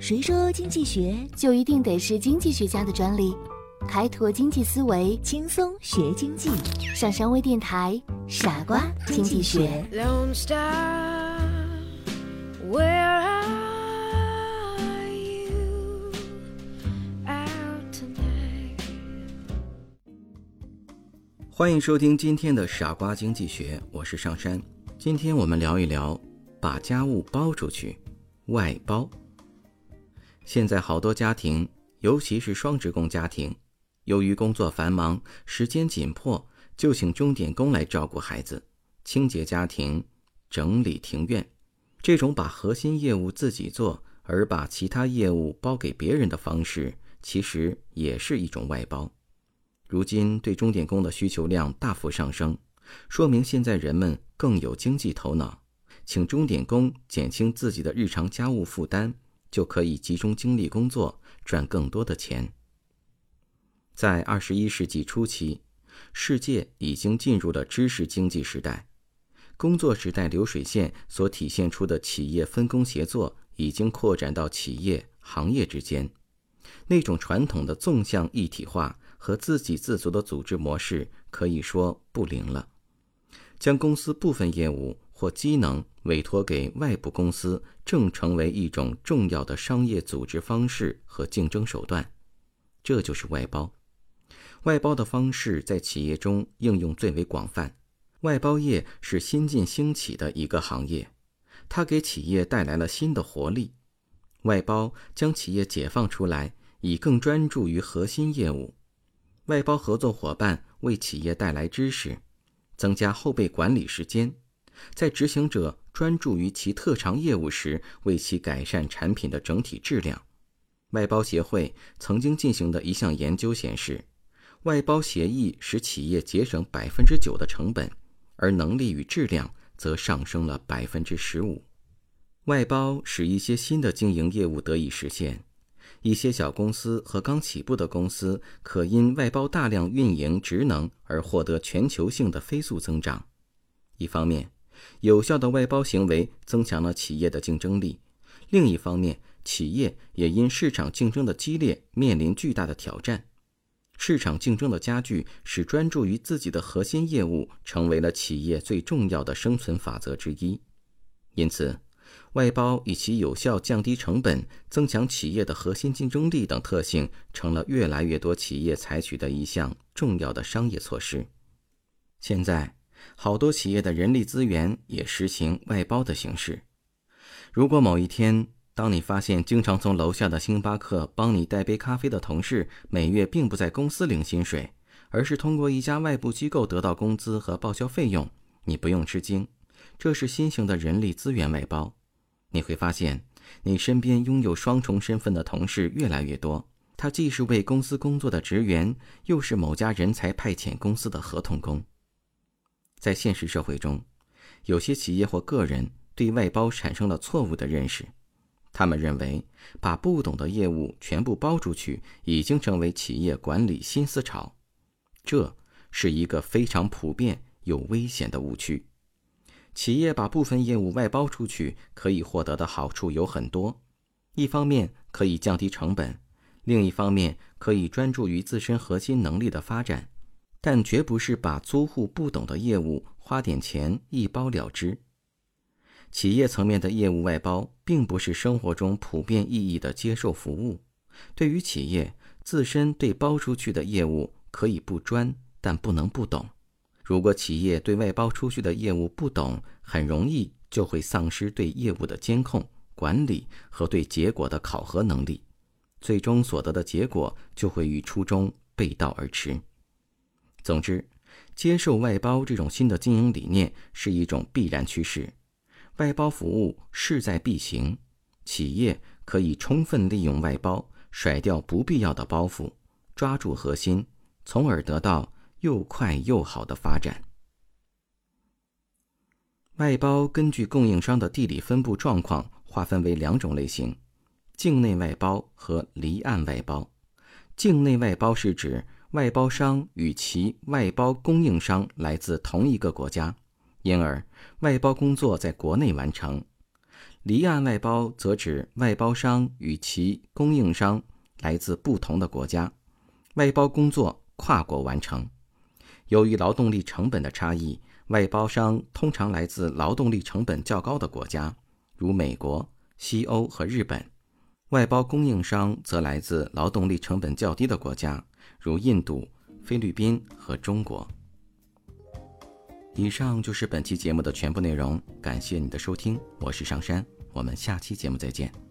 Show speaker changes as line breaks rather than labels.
谁说经济学
就一定得是经济学家的专利？开拓经济思维，
轻松学经济。
上山微电台，傻瓜经济学。
Where are you out tonight?
欢迎收听今天的傻瓜经济学，我是上山。今天我们聊一聊把家务包出去，外包。现在好多家庭，尤其是双职工家庭，由于工作繁忙、时间紧迫，就请钟点工来照顾孩子、清洁家庭、整理庭院。这种把核心业务自己做，而把其他业务包给别人的方式，其实也是一种外包。如今对钟点工的需求量大幅上升，说明现在人们更有经济头脑，请钟点工减轻自己的日常家务负担。就可以集中精力工作，赚更多的钱。在二十一世纪初期，世界已经进入了知识经济时代，工作时代流水线所体现出的企业分工协作，已经扩展到企业、行业之间。那种传统的纵向一体化和自给自足的组织模式，可以说不灵了。将公司部分业务。或机能委托给外部公司，正成为一种重要的商业组织方式和竞争手段。这就是外包。外包的方式在企业中应用最为广泛。外包业是新近兴起的一个行业，它给企业带来了新的活力。外包将企业解放出来，以更专注于核心业务。外包合作伙伴为企业带来知识，增加后备管理时间。在执行者专注于其特长业务时，为其改善产品的整体质量。外包协会曾经进行的一项研究显示，外包协议使企业节省百分之九的成本，而能力与质量则上升了百分之十五。外包使一些新的经营业务得以实现，一些小公司和刚起步的公司可因外包大量运营职能而获得全球性的飞速增长。一方面，有效的外包行为增强了企业的竞争力，另一方面，企业也因市场竞争的激烈面临巨大的挑战。市场竞争的加剧，使专注于自己的核心业务成为了企业最重要的生存法则之一。因此，外包以其有效降低成本、增强企业的核心竞争力等特性，成了越来越多企业采取的一项重要的商业措施。现在。好多企业的人力资源也实行外包的形式。如果某一天，当你发现经常从楼下的星巴克帮你带杯咖啡的同事每月并不在公司领薪水，而是通过一家外部机构得到工资和报销费用，你不用吃惊，这是新型的人力资源外包。你会发现，你身边拥有双重身份的同事越来越多，他既是为公司工作的职员，又是某家人才派遣公司的合同工。在现实社会中，有些企业或个人对外包产生了错误的认识，他们认为把不懂的业务全部包出去已经成为企业管理新思潮，这是一个非常普遍又危险的误区。企业把部分业务外包出去可以获得的好处有很多，一方面可以降低成本，另一方面可以专注于自身核心能力的发展。但绝不是把租户不懂的业务花点钱一包了之。企业层面的业务外包，并不是生活中普遍意义的接受服务。对于企业自身对包出去的业务可以不专，但不能不懂。如果企业对外包出去的业务不懂，很容易就会丧失对业务的监控、管理和对结果的考核能力，最终所得的结果就会与初衷背道而驰。总之，接受外包这种新的经营理念是一种必然趋势，外包服务势在必行。企业可以充分利用外包，甩掉不必要的包袱，抓住核心，从而得到又快又好的发展。外包根据供应商的地理分布状况划分为两种类型：境内外包和离岸外包。境内外包是指。外包商与其外包供应商来自同一个国家，因而外包工作在国内完成。离岸外包则指外包商与其供应商来自不同的国家，外包工作跨国完成。由于劳动力成本的差异，外包商通常来自劳动力成本较高的国家，如美国、西欧和日本；外包供应商则来自劳动力成本较低的国家，如印度、菲律宾和中国。以上就是本期节目的全部内容，感谢你的收听，我是上山，我们下期节目再见。